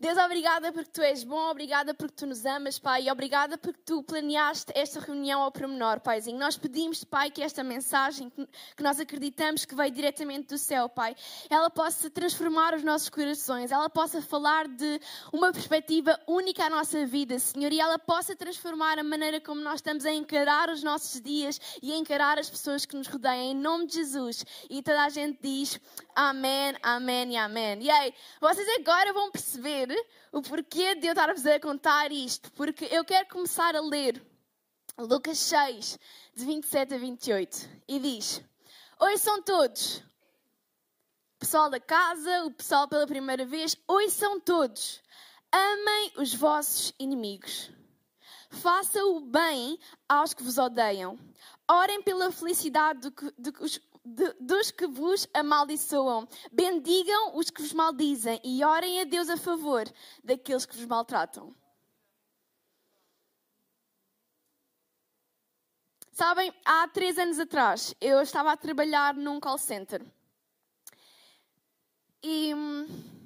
Deus, obrigada porque tu és bom, obrigada porque tu nos amas, Pai, e obrigada porque tu planeaste esta reunião ao pormenor, Paizinho. Nós pedimos, Pai, que esta mensagem que nós acreditamos que veio diretamente do céu, Pai, ela possa transformar os nossos corações, ela possa falar de uma perspectiva única à nossa vida, Senhor, e ela possa transformar a maneira como nós estamos a encarar os nossos dias e a encarar as pessoas que nos rodeiam, em nome de Jesus. E toda a gente diz amém, amém e amém. E aí, vocês agora vão perceber o porquê de eu estar-vos a contar isto, porque eu quero começar a ler Lucas 6, de 27 a 28, e diz: Ouçam todos, pessoal da casa, o pessoal pela primeira vez, ouçam todos, amem os vossos inimigos, façam o bem aos que vos odeiam, orem pela felicidade do que, do que os de, dos que vos amaldiçoam. Bendigam os que vos maldizem e orem a Deus a favor daqueles que vos maltratam. Sabem, há três anos atrás eu estava a trabalhar num call center. E. Hum,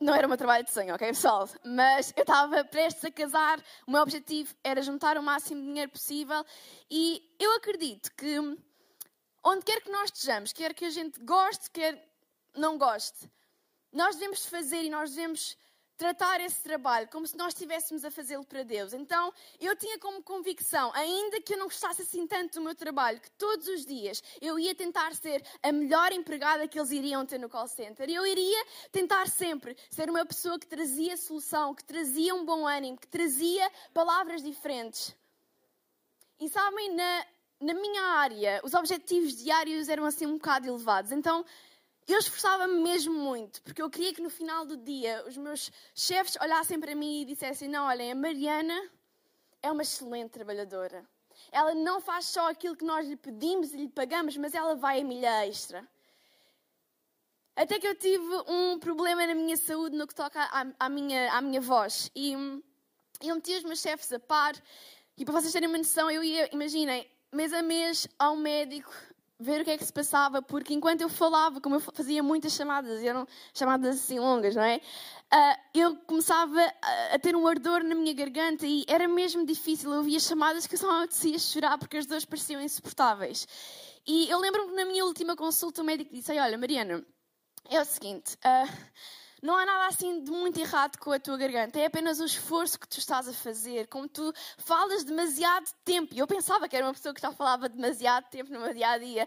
não era o meu trabalho de sonho, ok, pessoal? Mas eu estava prestes a casar, o meu objetivo era juntar o máximo de dinheiro possível e eu acredito que onde quer que nós estejamos, quer que a gente goste, quer não goste, nós devemos fazer e nós devemos tratar esse trabalho como se nós estivéssemos a fazê-lo para Deus. Então, eu tinha como convicção, ainda que eu não gostasse assim tanto do meu trabalho, que todos os dias eu ia tentar ser a melhor empregada que eles iriam ter no call center. Eu iria tentar sempre ser uma pessoa que trazia solução, que trazia um bom ânimo, que trazia palavras diferentes. E sabem, na, na minha área, os objetivos diários eram assim um bocado elevados. Então, eu esforçava-me mesmo muito, porque eu queria que no final do dia os meus chefes olhassem para mim e dissessem: Não, olhem, a Mariana é uma excelente trabalhadora. Ela não faz só aquilo que nós lhe pedimos e lhe pagamos, mas ela vai a milha extra. Até que eu tive um problema na minha saúde no que toca à, à minha, à minha voz. E eu meti os meus chefes a par. E para vocês terem uma noção, eu ia, imaginem, mês a mês ao médico ver o que é que se passava, porque enquanto eu falava, como eu fazia muitas chamadas, eram chamadas assim longas, não é? Uh, eu começava a, ter um ardor na minha garganta e era mesmo difícil. Eu ouvia chamadas que eu só me chorar porque as dores pareciam insuportáveis. E eu lembro-me que na minha última consulta o médico disse: Olha, Mariana, é o seguinte. Uh, não há nada assim de muito errado com a tua garganta, é apenas o esforço que tu estás a fazer, como tu falas demasiado tempo. E eu pensava que era uma pessoa que já falava demasiado tempo no meu dia a dia.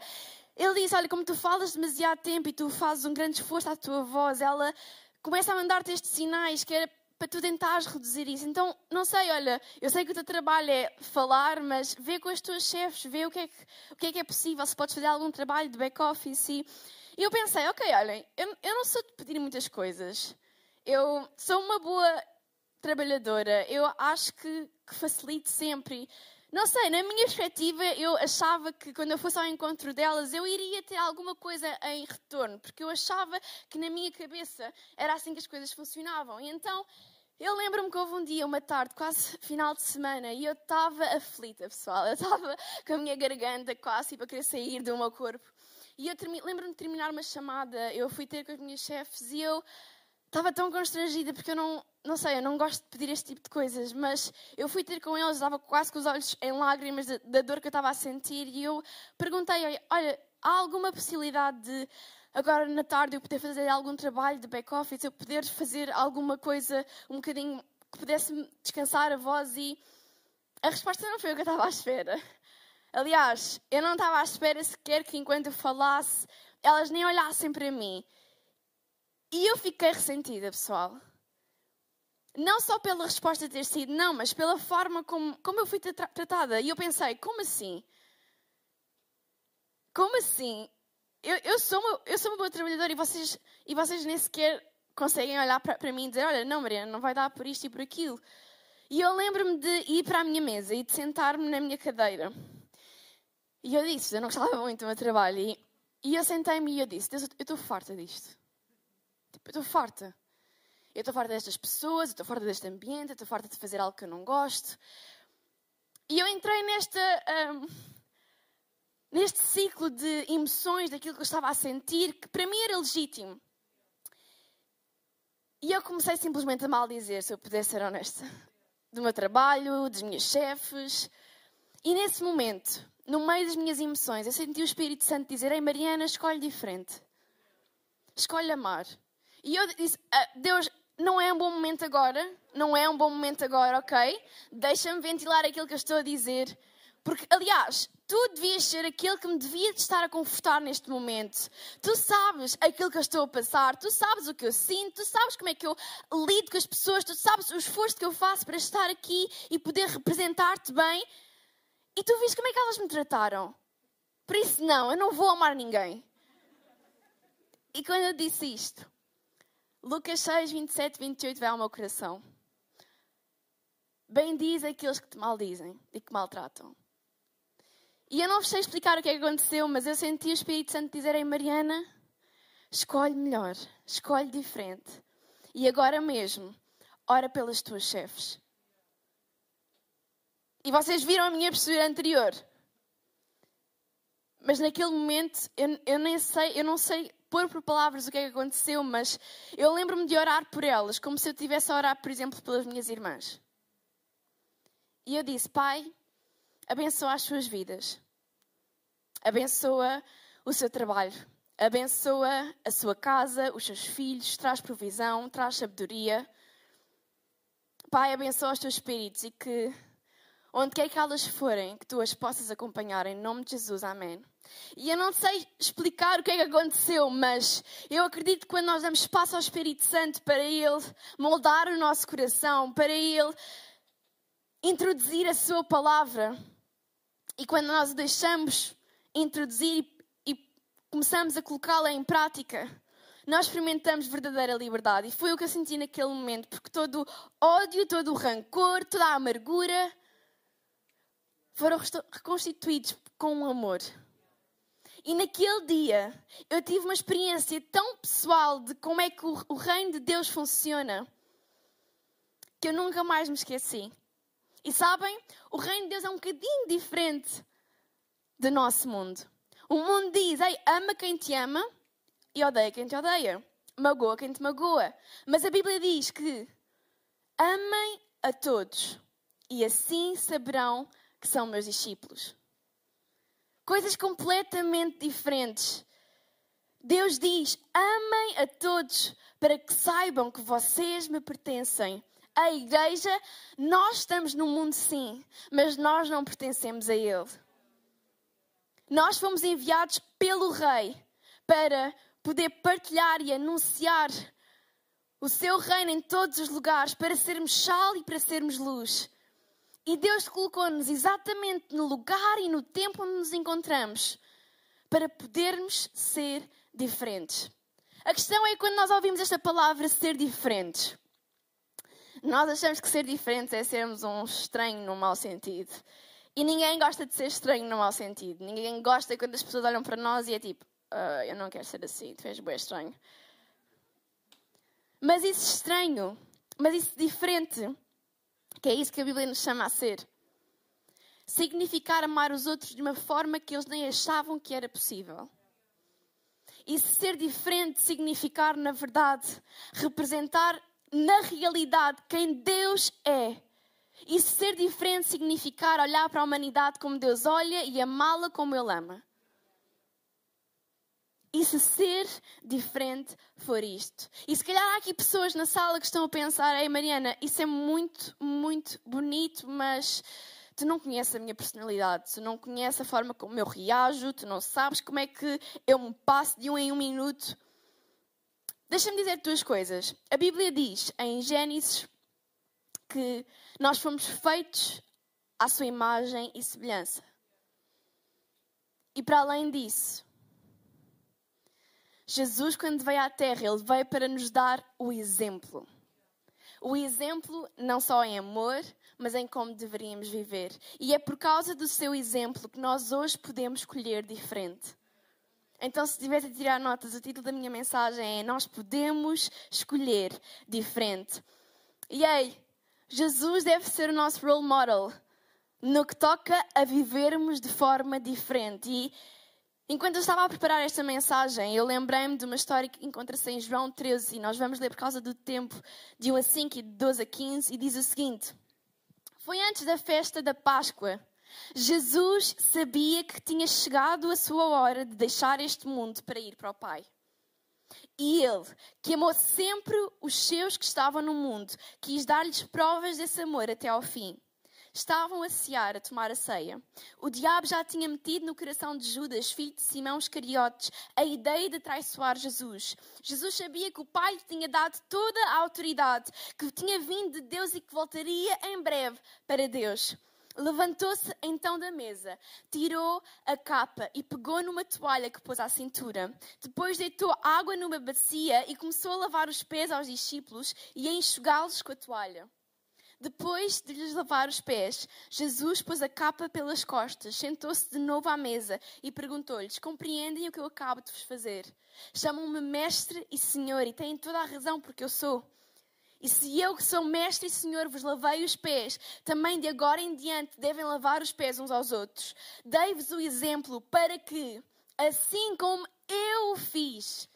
Ele disse: Olha, como tu falas demasiado tempo e tu fazes um grande esforço à tua voz, ela começa a mandar-te estes sinais que era para tu tentares reduzir isso. Então, não sei, olha, eu sei que o teu trabalho é falar, mas vê com as tuas chefes, vê o que é que, o que, é, que é possível, se podes fazer algum trabalho de back-office. E e eu pensei, ok, olhem, eu, eu não sou de pedir muitas coisas. Eu sou uma boa trabalhadora. Eu acho que, que facilito sempre. Não sei, na minha perspectiva, eu achava que quando eu fosse ao encontro delas, eu iria ter alguma coisa em retorno, porque eu achava que na minha cabeça era assim que as coisas funcionavam. E então, eu lembro-me que houve um dia, uma tarde, quase final de semana, e eu estava aflita, pessoal. Eu estava com a minha garganta quase para querer sair do meu corpo. E eu lembro-me de terminar uma chamada, eu fui ter com as minhas chefes e eu estava tão constrangida porque eu não, não sei, eu não gosto de pedir este tipo de coisas, mas eu fui ter com eles, estava quase com os olhos em lágrimas da, da dor que eu estava a sentir e eu perguntei, olha, há alguma possibilidade de agora na tarde eu poder fazer algum trabalho de back-office, eu poder fazer alguma coisa um bocadinho que pudesse descansar a voz e a resposta não foi o que eu estava à espera. Aliás, eu não estava à espera sequer que enquanto eu falasse, elas nem olhassem para mim. E eu fiquei ressentida, pessoal. Não só pela resposta ter sido não, mas pela forma como, como eu fui tra tratada. E eu pensei, como assim? Como assim? Eu, eu, sou, uma, eu sou uma boa trabalhadora e vocês, e vocês nem sequer conseguem olhar para mim e dizer: Olha, não, Maria, não vai dar por isto e por aquilo. E eu lembro-me de ir para a minha mesa e de sentar-me na minha cadeira. E eu disse, eu não gostava muito do meu trabalho. E E eu sentei-me e eu disse: Deus, eu estou farta disto. Tipo, eu estou farta. Eu estou farta destas pessoas, eu estou farta deste ambiente, eu estou farta de fazer algo que eu não gosto. E eu entrei nesta, um, neste ciclo de emoções, daquilo que eu estava a sentir, que para mim era legítimo. E eu comecei simplesmente a maldizer, se eu pudesse ser honesta, do meu trabalho, dos meus chefes. E nesse momento, no meio das minhas emoções, eu senti o Espírito Santo dizer: Ei, Mariana, escolhe diferente. Escolhe amar. E eu disse: ah, Deus, não é um bom momento agora. Não é um bom momento agora, ok? Deixa-me ventilar aquilo que eu estou a dizer. Porque, aliás, tu devias ser aquele que me devia estar a confortar neste momento. Tu sabes aquilo que eu estou a passar, tu sabes o que eu sinto, tu sabes como é que eu lido com as pessoas, tu sabes o esforço que eu faço para estar aqui e poder representar-te bem. E tu viste como é que elas me trataram. Por isso, não, eu não vou amar ninguém. E quando eu disse isto, Lucas 6, 27, 28 vai ao meu coração. Bem diz aqueles que te maldizem e que maltratam. E eu não vos sei explicar o que é que aconteceu, mas eu senti o Espírito Santo dizer em Mariana: escolhe melhor, escolhe diferente. E agora mesmo, ora pelas tuas chefes. E vocês viram a minha postura anterior. Mas naquele momento, eu, eu nem sei, eu não sei pôr por palavras o que é que aconteceu, mas eu lembro-me de orar por elas, como se eu estivesse a orar, por exemplo, pelas minhas irmãs. E eu disse: Pai, abençoa as suas vidas, abençoa o seu trabalho, abençoa a sua casa, os seus filhos, traz provisão, traz sabedoria. Pai, abençoa os teus espíritos e que, onde quer que elas forem, que tu as possas acompanhar, em nome de Jesus, amém. E eu não sei explicar o que é que aconteceu, mas eu acredito que quando nós damos espaço ao Espírito Santo para Ele moldar o nosso coração, para Ele introduzir a Sua palavra, e quando nós o deixamos introduzir e, começamos a colocá-la em prática, nós experimentamos verdadeira liberdade. E foi o que eu senti naquele momento, porque todo o ódio, todo o rancor, toda a amargura foram reconstituídos com amor. E naquele dia eu tive uma experiência tão pessoal de como é que o, o reino de Deus funciona que eu nunca mais me esqueci. E sabem, o reino de Deus é um bocadinho diferente do nosso mundo. O mundo diz: Ei, ama quem te ama e odeia quem te odeia. Magoa quem te magoa. Mas a Bíblia diz que amem a todos e assim saberão que são meus discípulos. Coisas completamente diferentes. Deus diz: amem a todos para que saibam que vocês me pertencem a igreja, nós estamos no mundo sim, mas nós não pertencemos a ele. Nós fomos enviados pelo Rei para poder partilhar e anunciar o seu reino em todos os lugares, para sermos sal e para sermos luz. E Deus colocou-nos exatamente no lugar e no tempo onde nos encontramos para podermos ser diferentes. A questão é quando nós ouvimos esta palavra ser diferentes. Nós achamos que ser diferentes é sermos um estranho no mau sentido. E ninguém gosta de ser estranho no mau sentido. Ninguém gosta quando as pessoas olham para nós e é tipo, uh, eu não quero ser assim, tu és bem estranho. Mas isso estranho, mas isso diferente, que é isso que a Bíblia nos chama a ser. Significar amar os outros de uma forma que eles nem achavam que era possível. E ser diferente significar, na verdade, representar na realidade quem Deus é. E ser diferente significar olhar para a humanidade como Deus olha e amá-la como Ele ama. E se ser diferente for isto? E se calhar há aqui pessoas na sala que estão a pensar: Ei Mariana, isso é muito, muito bonito, mas tu não conheces a minha personalidade, tu não conheces a forma como eu reajo, tu não sabes como é que eu me passo de um em um minuto. Deixa-me dizer duas coisas. A Bíblia diz em Gênesis que nós fomos feitos à sua imagem e semelhança. E para além disso, Jesus, quando veio à Terra, ele veio para nos dar o exemplo. O exemplo não só em amor, mas em como deveríamos viver. E é por causa do seu exemplo que nós hoje podemos escolher diferente. Então, se tivesse a tirar notas, o título da minha mensagem é Nós podemos escolher diferente. E aí, Jesus deve ser o nosso role model no que toca a vivermos de forma diferente. E enquanto eu estava a preparar esta mensagem, eu lembrei-me de uma história que encontra-se em João 13, e nós vamos ler por causa do tempo de 1 a 5 e de 12 a 15, e diz o seguinte: Foi antes da festa da Páscoa. Jesus sabia que tinha chegado a sua hora de deixar este mundo para ir para o Pai. E ele, que amou sempre os seus que estavam no mundo, quis dar-lhes provas desse amor até ao fim. Estavam a cear, a tomar a ceia. O diabo já tinha metido no coração de Judas, filho de Simão Iscariotes, a ideia de traiçoar Jesus. Jesus sabia que o Pai lhe tinha dado toda a autoridade, que tinha vindo de Deus e que voltaria em breve para Deus. Levantou-se então da mesa, tirou a capa e pegou numa toalha que pôs à cintura. Depois deitou água numa bacia e começou a lavar os pés aos discípulos e a enxugá-los com a toalha. Depois de lhes lavar os pés, Jesus pôs a capa pelas costas, sentou-se de novo à mesa e perguntou-lhes: Compreendem o que eu acabo de vos fazer? Chamam-me Mestre e Senhor e têm toda a razão porque eu sou. E se eu, que sou Mestre e Senhor, vos lavei os pés, também de agora em diante devem lavar os pés uns aos outros. Dei-vos o exemplo para que, assim como eu o fiz,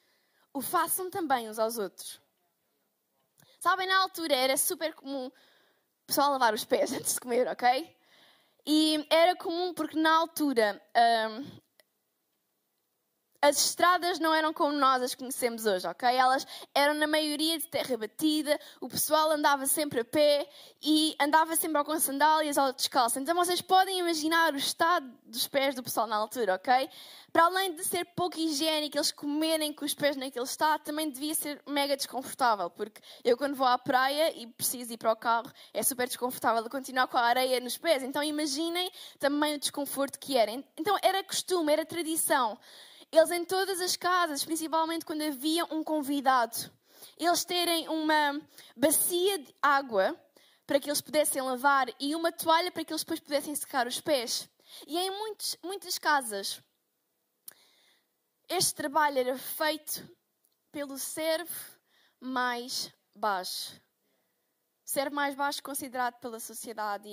o façam também uns aos outros. Sabem, na altura era super comum pessoal lavar os pés antes de comer, ok? E era comum porque na altura um, as estradas não eram como nós as conhecemos hoje, ok? Elas eram na maioria de terra batida, o pessoal andava sempre a pé e andava sempre com sandálias ou descalço. Então vocês podem imaginar o estado dos pés do pessoal na altura, ok? Para além de ser pouco higiênico, eles comerem com os pés naquele estado, também devia ser mega desconfortável, porque eu quando vou à praia e preciso ir para o carro, é super desconfortável continuar com a areia nos pés. Então imaginem também o desconforto que era. Então era costume, era tradição. Eles em todas as casas, principalmente quando havia um convidado, eles terem uma bacia de água para que eles pudessem lavar e uma toalha para que eles depois pudessem secar os pés. E em muitos, muitas casas, este trabalho era feito pelo servo mais baixo. Servo mais baixo considerado pela sociedade.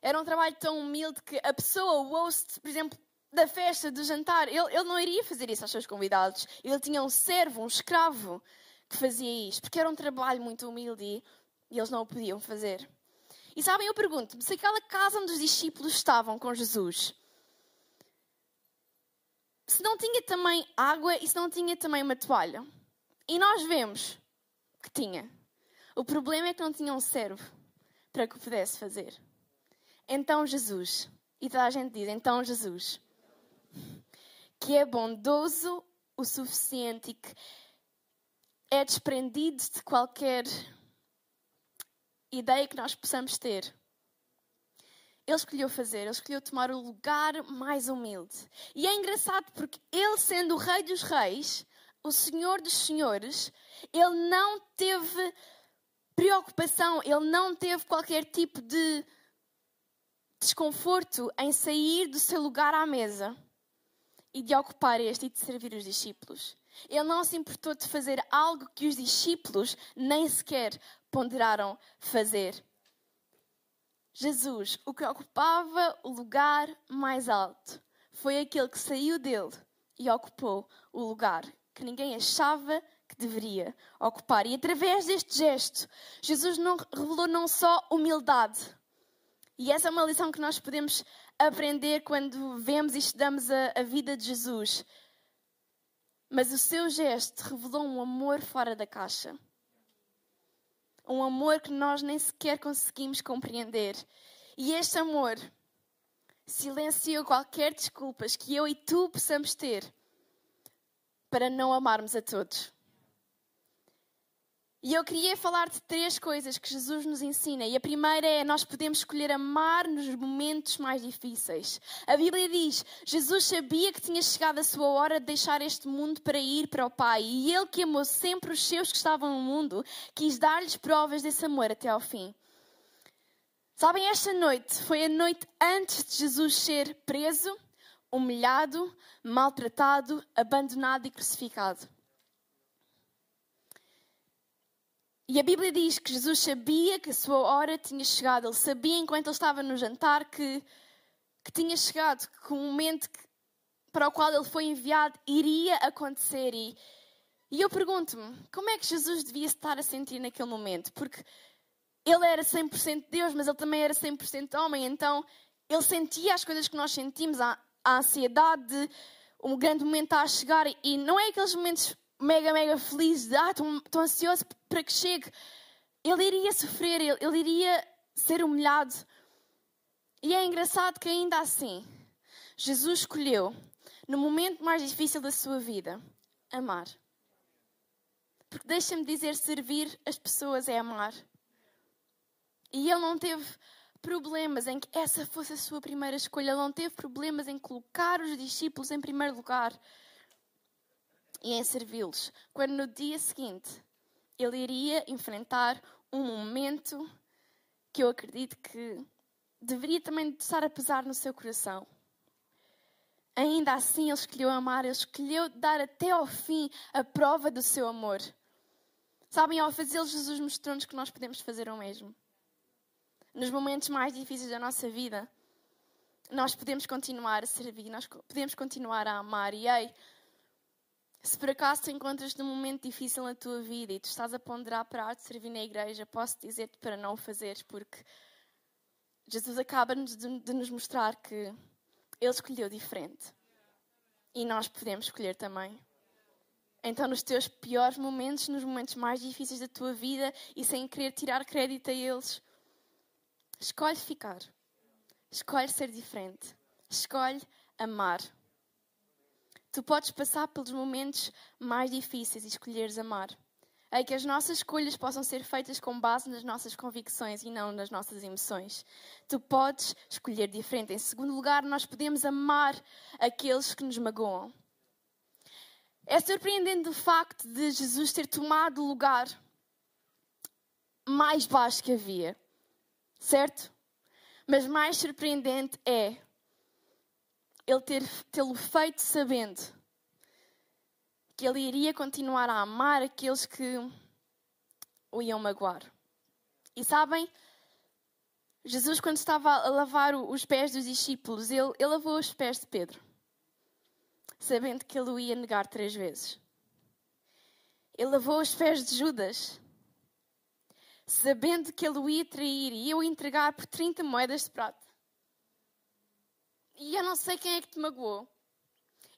Era um trabalho tão humilde que a pessoa, o host, por exemplo, da festa, do jantar. Ele, ele não iria fazer isso aos seus convidados. Ele tinha um servo, um escravo, que fazia isto, porque era um trabalho muito humilde e eles não o podiam fazer. E sabem, eu pergunto-me, se aquela casa onde os discípulos estavam com Jesus, se não tinha também água e se não tinha também uma toalha, e nós vemos que tinha, o problema é que não tinha um servo para que o pudesse fazer. Então Jesus, e toda a gente diz, então Jesus, que é bondoso o suficiente e que é desprendido de qualquer ideia que nós possamos ter. Ele escolheu fazer, ele escolheu tomar o lugar mais humilde. E é engraçado porque ele, sendo o Rei dos Reis, o Senhor dos Senhores, ele não teve preocupação, ele não teve qualquer tipo de desconforto em sair do seu lugar à mesa e de ocupar este e de servir os discípulos. Ele não se importou de fazer algo que os discípulos nem sequer ponderaram fazer. Jesus, o que ocupava o lugar mais alto, foi aquele que saiu dele e ocupou o lugar que ninguém achava que deveria ocupar. E através deste gesto, Jesus não, revelou não só humildade, e essa é uma lição que nós podemos aprender quando vemos e estudamos a, a vida de Jesus. Mas o seu gesto revelou um amor fora da caixa. Um amor que nós nem sequer conseguimos compreender. E este amor silenciou qualquer desculpas que eu e tu possamos ter para não amarmos a todos. E eu queria falar de três coisas que Jesus nos ensina. E a primeira é: nós podemos escolher amar nos momentos mais difíceis. A Bíblia diz: Jesus sabia que tinha chegado a sua hora de deixar este mundo para ir para o Pai. E Ele, que amou sempre os seus que estavam no mundo, quis dar-lhes provas desse amor até ao fim. Sabem, esta noite foi a noite antes de Jesus ser preso, humilhado, maltratado, abandonado e crucificado. E a Bíblia diz que Jesus sabia que a sua hora tinha chegado. Ele sabia, enquanto ele estava no jantar, que, que tinha chegado, que o momento que, para o qual ele foi enviado iria acontecer. E, e eu pergunto-me, como é que Jesus devia estar a sentir naquele momento? Porque ele era 100% Deus, mas ele também era 100% homem. Então, ele sentia as coisas que nós sentimos, a, a ansiedade de um grande momento a chegar. E não é aqueles momentos mega, mega feliz, ah, estou ansioso para que chegue. Ele iria sofrer, ele, ele iria ser humilhado. E é engraçado que ainda assim, Jesus escolheu, no momento mais difícil da sua vida, amar. Porque deixa-me dizer, servir as pessoas é amar. E ele não teve problemas em que essa fosse a sua primeira escolha. Ele não teve problemas em colocar os discípulos em primeiro lugar e em servi-los, quando no dia seguinte ele iria enfrentar um momento que eu acredito que deveria também estar a pesar no seu coração. Ainda assim, ele escolheu amar, ele escolheu dar até ao fim a prova do seu amor. Sabem, ao fazê-lo, Jesus mostrou-nos que nós podemos fazer o mesmo. Nos momentos mais difíceis da nossa vida, nós podemos continuar a servir, nós podemos continuar a amar. E ei, se por acaso te encontras num momento difícil na tua vida e tu estás a ponderar para te servir na igreja, posso dizer-te para não o fazeres, porque Jesus acaba de, de nos mostrar que Ele escolheu diferente. E nós podemos escolher também. Então, nos teus piores momentos, nos momentos mais difíceis da tua vida e sem querer tirar crédito a eles, escolhe ficar. Escolhe ser diferente. Escolhe amar. Tu podes passar pelos momentos mais difíceis e escolheres amar. É que as nossas escolhas possam ser feitas com base nas nossas convicções e não nas nossas emoções. Tu podes escolher diferente. Em segundo lugar, nós podemos amar aqueles que nos magoam. É surpreendente o facto de Jesus ter tomado o lugar mais baixo que havia, certo? Mas mais surpreendente é ele tê-lo feito sabendo que ele iria continuar a amar aqueles que o iam magoar. E sabem, Jesus, quando estava a lavar os pés dos discípulos, ele, ele lavou os pés de Pedro, sabendo que ele o ia negar três vezes. Ele lavou os pés de Judas, sabendo que ele o ia trair e ia o entregar por 30 moedas de prata. E eu não sei quem é que te magoou.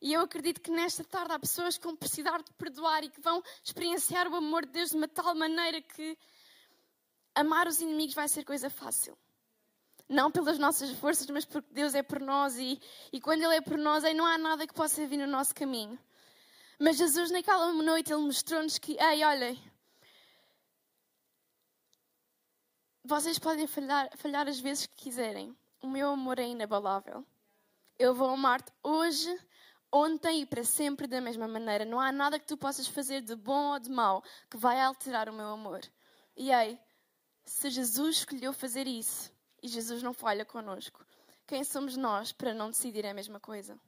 E eu acredito que nesta tarde há pessoas que vão precisar de perdoar e que vão experienciar o amor de Deus de uma tal maneira que amar os inimigos vai ser coisa fácil. Não pelas nossas forças, mas porque Deus é por nós e, e quando Ele é por nós, aí não há nada que possa vir no nosso caminho. Mas Jesus, naquela noite, Ele mostrou-nos que, ei, olhem, vocês podem falhar, falhar as vezes que quiserem. O meu amor é inabalável. Eu vou amar-te hoje, ontem e para sempre da mesma maneira. Não há nada que tu possas fazer de bom ou de mau que vai alterar o meu amor. E aí, se Jesus escolheu fazer isso e Jesus não falha connosco, quem somos nós para não decidir a mesma coisa?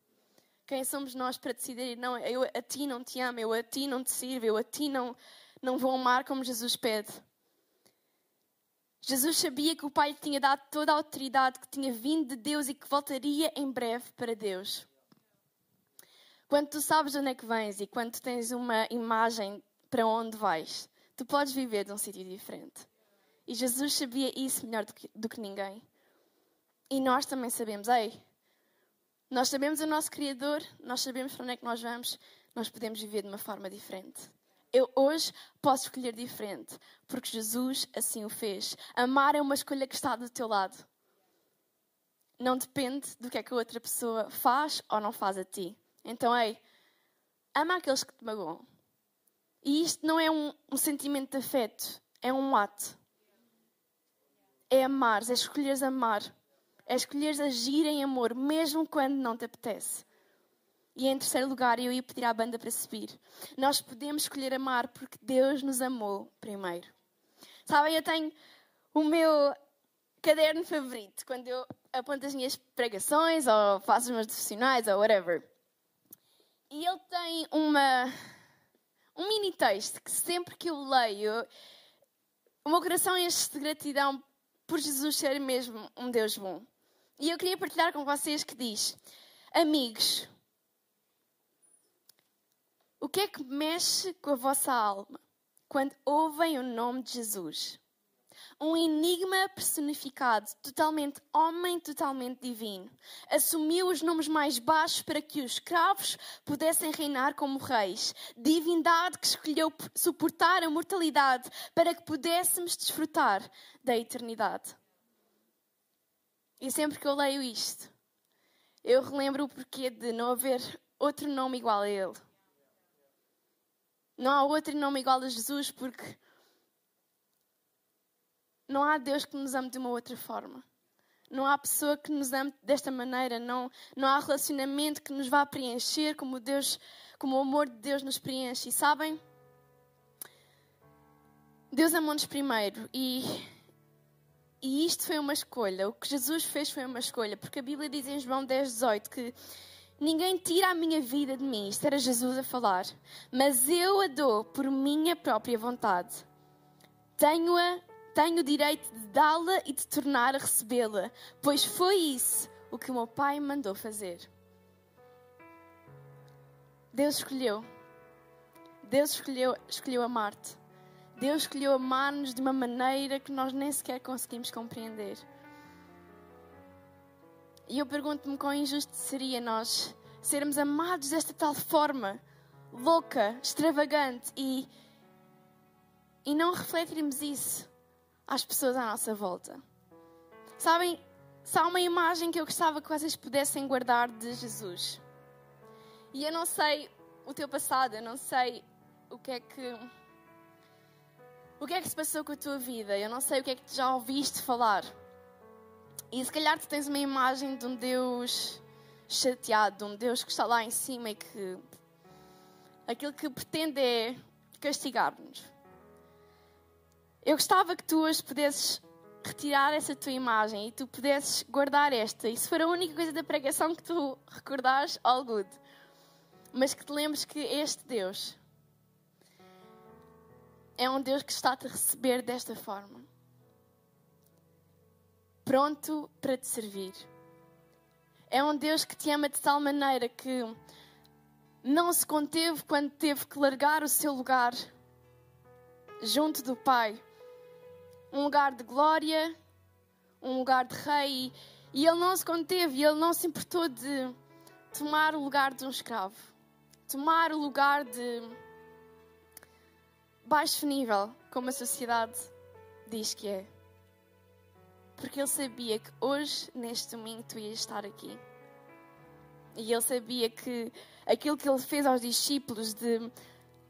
Quem somos nós para decidir, não, eu a ti não te amo, eu a ti não te sirvo, eu a ti não, não vou amar como Jesus pede? Jesus sabia que o Pai tinha dado toda a autoridade que tinha vindo de Deus e que voltaria em breve para Deus. Quando tu sabes de onde é que vens e quando tu tens uma imagem para onde vais, tu podes viver de um sítio diferente. E Jesus sabia isso melhor do que, do que ninguém. E nós também sabemos, ei, nós sabemos o nosso Criador, nós sabemos para onde é que nós vamos, nós podemos viver de uma forma diferente. Eu hoje posso escolher diferente, porque Jesus assim o fez. Amar é uma escolha que está do teu lado. Não depende do que é que a outra pessoa faz ou não faz a ti. Então, ei, ama aqueles que te magoam. E isto não é um, um sentimento de afeto, é um ato. É amar, é escolheres amar. É escolheres agir em amor, mesmo quando não te apetece. E em terceiro lugar, eu ia pedir à banda para subir. Nós podemos escolher amar porque Deus nos amou primeiro. Sabem, eu tenho o meu caderno favorito quando eu aponto as minhas pregações ou faço os meus devocionais ou whatever. E ele tem uma, um mini texto que sempre que eu leio, o meu coração enche de gratidão por Jesus ser mesmo um Deus bom. E eu queria partilhar com vocês que diz: Amigos, que é que mexe com a vossa alma quando ouvem o nome de Jesus? Um enigma personificado, totalmente homem, totalmente divino. Assumiu os nomes mais baixos para que os escravos pudessem reinar como reis. Divindade que escolheu suportar a mortalidade para que pudéssemos desfrutar da eternidade. E sempre que eu leio isto, eu relembro o porquê de não haver outro nome igual a Ele. Não há outro nome igual a Jesus porque não há Deus que nos ame de uma outra forma. Não há pessoa que nos ame desta maneira. Não, não há relacionamento que nos vá preencher como Deus, como o amor de Deus nos preenche. E sabem? Deus amou-nos primeiro e e isto foi uma escolha. O que Jesus fez foi uma escolha. Porque a Bíblia diz em João 10, 18 que ninguém tira a minha vida de mim. Isto era Jesus a falar. Mas eu a dou por minha própria vontade. Tenho-a, tenho o direito de dá-la e de tornar a recebê-la. Pois foi isso o que o meu Pai mandou fazer. Deus escolheu. Deus escolheu, escolheu amar-te. Deus escolheu amar-nos de uma maneira que nós nem sequer conseguimos compreender. E eu pergunto-me quão injusto seria nós sermos amados desta tal forma, louca, extravagante, e, e não refletirmos isso às pessoas à nossa volta. Sabem, se há uma imagem que eu gostava que vocês pudessem guardar de Jesus. E eu não sei o teu passado, eu não sei o que é que o que é que se passou com a tua vida? Eu não sei o que é que já ouviste falar. E se calhar tu tens uma imagem de um Deus chateado, de um Deus que está lá em cima e que aquilo que pretende é castigar-nos. Eu gostava que tu hoje pudesses retirar essa tua imagem e tu pudesses guardar esta. E se for a única coisa da pregação que tu recordares, all good. Mas que te lembres que este Deus é um Deus que está a receber desta forma. Pronto para te servir. É um Deus que te ama de tal maneira que não se conteve quando teve que largar o seu lugar junto do Pai. Um lugar de glória, um lugar de rei. E ele não se conteve, ele não se importou de tomar o lugar de um escravo, tomar o lugar de baixo nível, como a sociedade diz que é. Porque ele sabia que hoje, neste domingo, tu ias estar aqui. E ele sabia que aquilo que ele fez aos discípulos de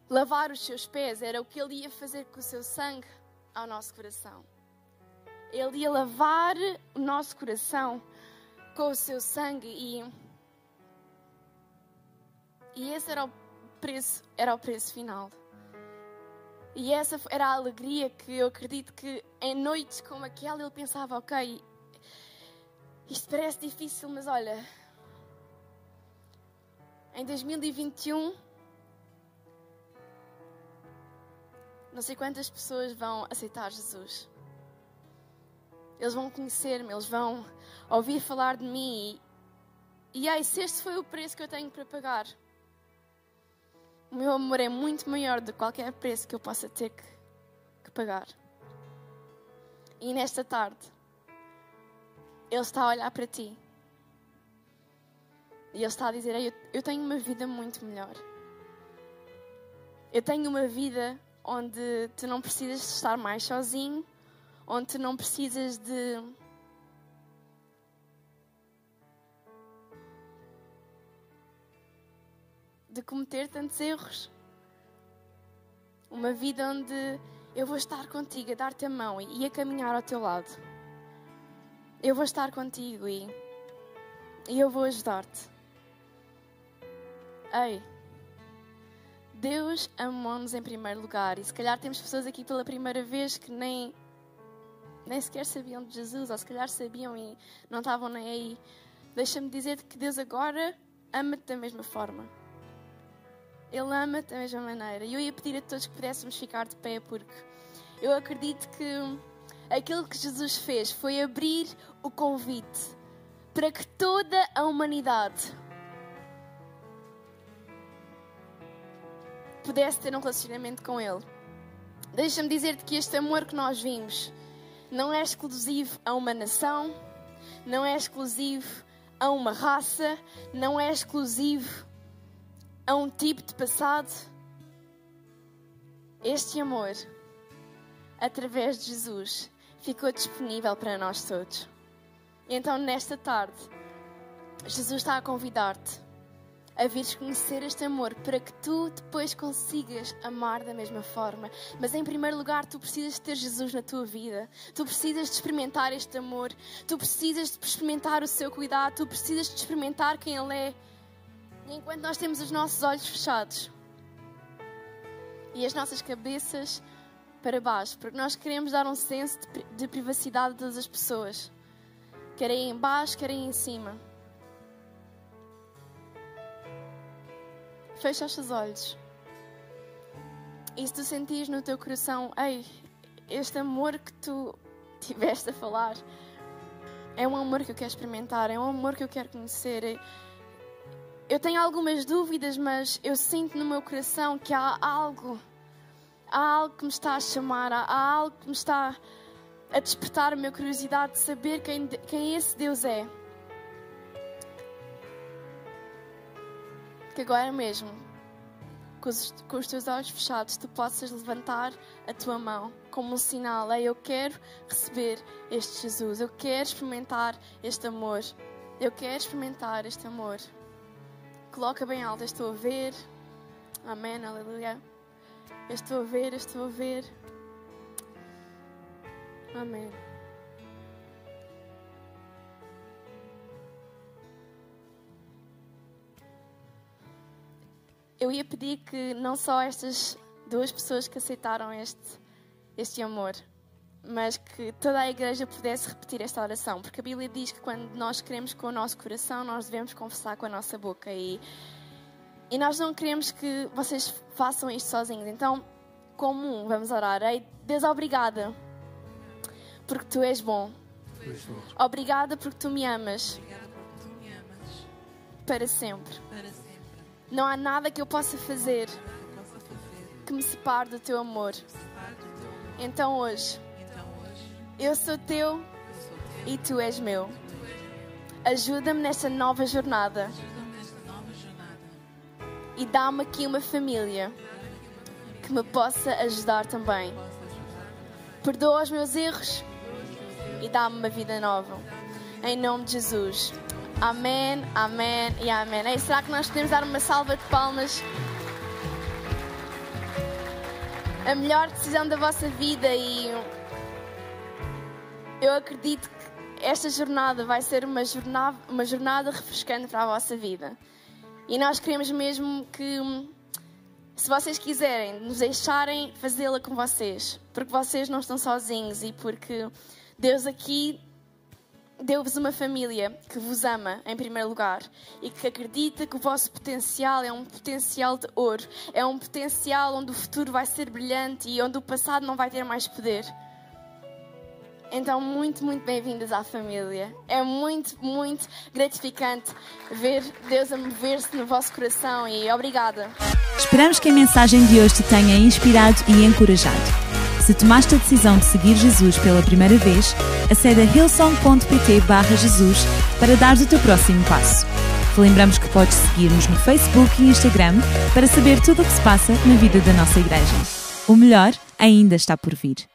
lavar os seus pés era o que ele ia fazer com o seu sangue ao nosso coração. Ele ia lavar o nosso coração com o seu sangue e e esse era o preço, era o preço final. E essa era a alegria que eu acredito que em noites como aquela ele pensava: ok, isto parece difícil, mas olha, em 2021, não sei quantas pessoas vão aceitar Jesus. Eles vão conhecer-me, eles vão ouvir falar de mim. E, ai, se este foi o preço que eu tenho para pagar o meu amor é muito maior do que qualquer preço que eu possa ter que, que pagar. E nesta tarde, Ele está a olhar para ti. E Ele está a dizer: eu, eu tenho uma vida muito melhor. Eu tenho uma vida onde tu não precisas estar mais sozinho, onde tu não precisas de de cometer tantos erros. Uma vida onde eu vou estar contigo, a dar-te a mão e a caminhar ao teu lado. Eu vou estar contigo e, e eu vou ajudar-te. Ei, Deus amou-nos em primeiro lugar e se calhar temos pessoas aqui pela primeira vez que nem nem sequer sabiam de Jesus, ou se calhar sabiam e não estavam nem aí. Deixa-me dizer-te que Deus agora ama-te da mesma forma. Ele ama-te da mesma maneira. E eu ia pedir a todos que pudéssemos ficar de pé, porque eu acredito que aquilo que Jesus fez foi abrir o convite para que toda a humanidade pudesse ter um relacionamento com Ele. Deixa-me dizer-te que este amor que nós vimos não é exclusivo a uma nação, não é exclusivo a uma raça, não é exclusivo a um tipo de passado. Este amor, através de Jesus, ficou disponível para nós todos. Então, nesta tarde, Jesus está a convidar-te a vires conhecer este amor para que tu depois consigas amar da mesma forma. Mas em primeiro lugar, tu precisas ter Jesus na tua vida. Tu precisas de experimentar este amor. Tu precisas de experimentar o seu cuidado. Tu precisas de experimentar quem Ele é. E enquanto nós temos os nossos olhos fechados e as nossas cabeças para baixo, porque nós queremos dar um senso de, de privacidade a todas as pessoas, querem em baixo, querem em cima. Fecha os teus olhos. E se tu sentires no teu coração, ei, este amor que tu tiveste a falar, é um amor que eu quero experimentar, é um amor que eu quero conhecer. Eu tenho algumas dúvidas, mas eu sinto no meu coração que há algo, há algo que me está a chamar, há algo que me está a despertar a minha curiosidade de saber quem, quem esse Deus é. que agora mesmo, com os, com os, teus olhos fechados, tu possas levantar a tua mão como um sinal: Ei, eu quero receber este Jesus, eu quero experimentar este amor, eu quero experimentar este amor. Coloca bem alto, estou a ver. Amém, aleluia. Eu estou a ver, eu estou a ver. Amém. eu ia pedir que não só estas duas pessoas que aceitaram este, este amor, mas que toda a igreja pudesse repetir esta oração, porque a Bíblia diz que quando nós queremos com o nosso coração, nós devemos confessar com a nossa boca e, e nós não queremos que vocês façam isto sozinhos. Então, como um, vamos orar. Ei, Deus, obrigada, porque tu és bom. Obrigada porque tu me amas. Para sempre. Não há nada que eu possa fazer que me separe do teu amor. Então hoje, eu sou teu e tu és meu. Ajuda-me nesta nova jornada. E dá-me aqui uma família que me possa ajudar também. Perdoa os meus erros e dá-me uma vida nova. Em nome de Jesus. Amém, amém e amém. Ei, será que nós podemos dar uma salva de palmas? A melhor decisão da vossa vida e eu acredito que esta jornada vai ser uma jornada, uma jornada refrescante para a vossa vida. E nós queremos mesmo que, se vocês quiserem, nos deixarem fazê-la com vocês, porque vocês não estão sozinhos e porque Deus aqui deu-vos uma família que vos ama em primeiro lugar e que acredita que o vosso potencial é um potencial de ouro, é um potencial onde o futuro vai ser brilhante e onde o passado não vai ter mais poder. Então, muito, muito bem-vindas à família. É muito, muito gratificante ver Deus a mover-se no vosso coração e obrigada. Esperamos que a mensagem de hoje te tenha inspirado e encorajado. Se tomaste a decisão de seguir Jesus pela primeira vez, acede a hillsong.pt Jesus para dar o teu próximo passo. Te lembramos que podes seguir-nos no Facebook e Instagram para saber tudo o que se passa na vida da nossa igreja. O melhor ainda está por vir.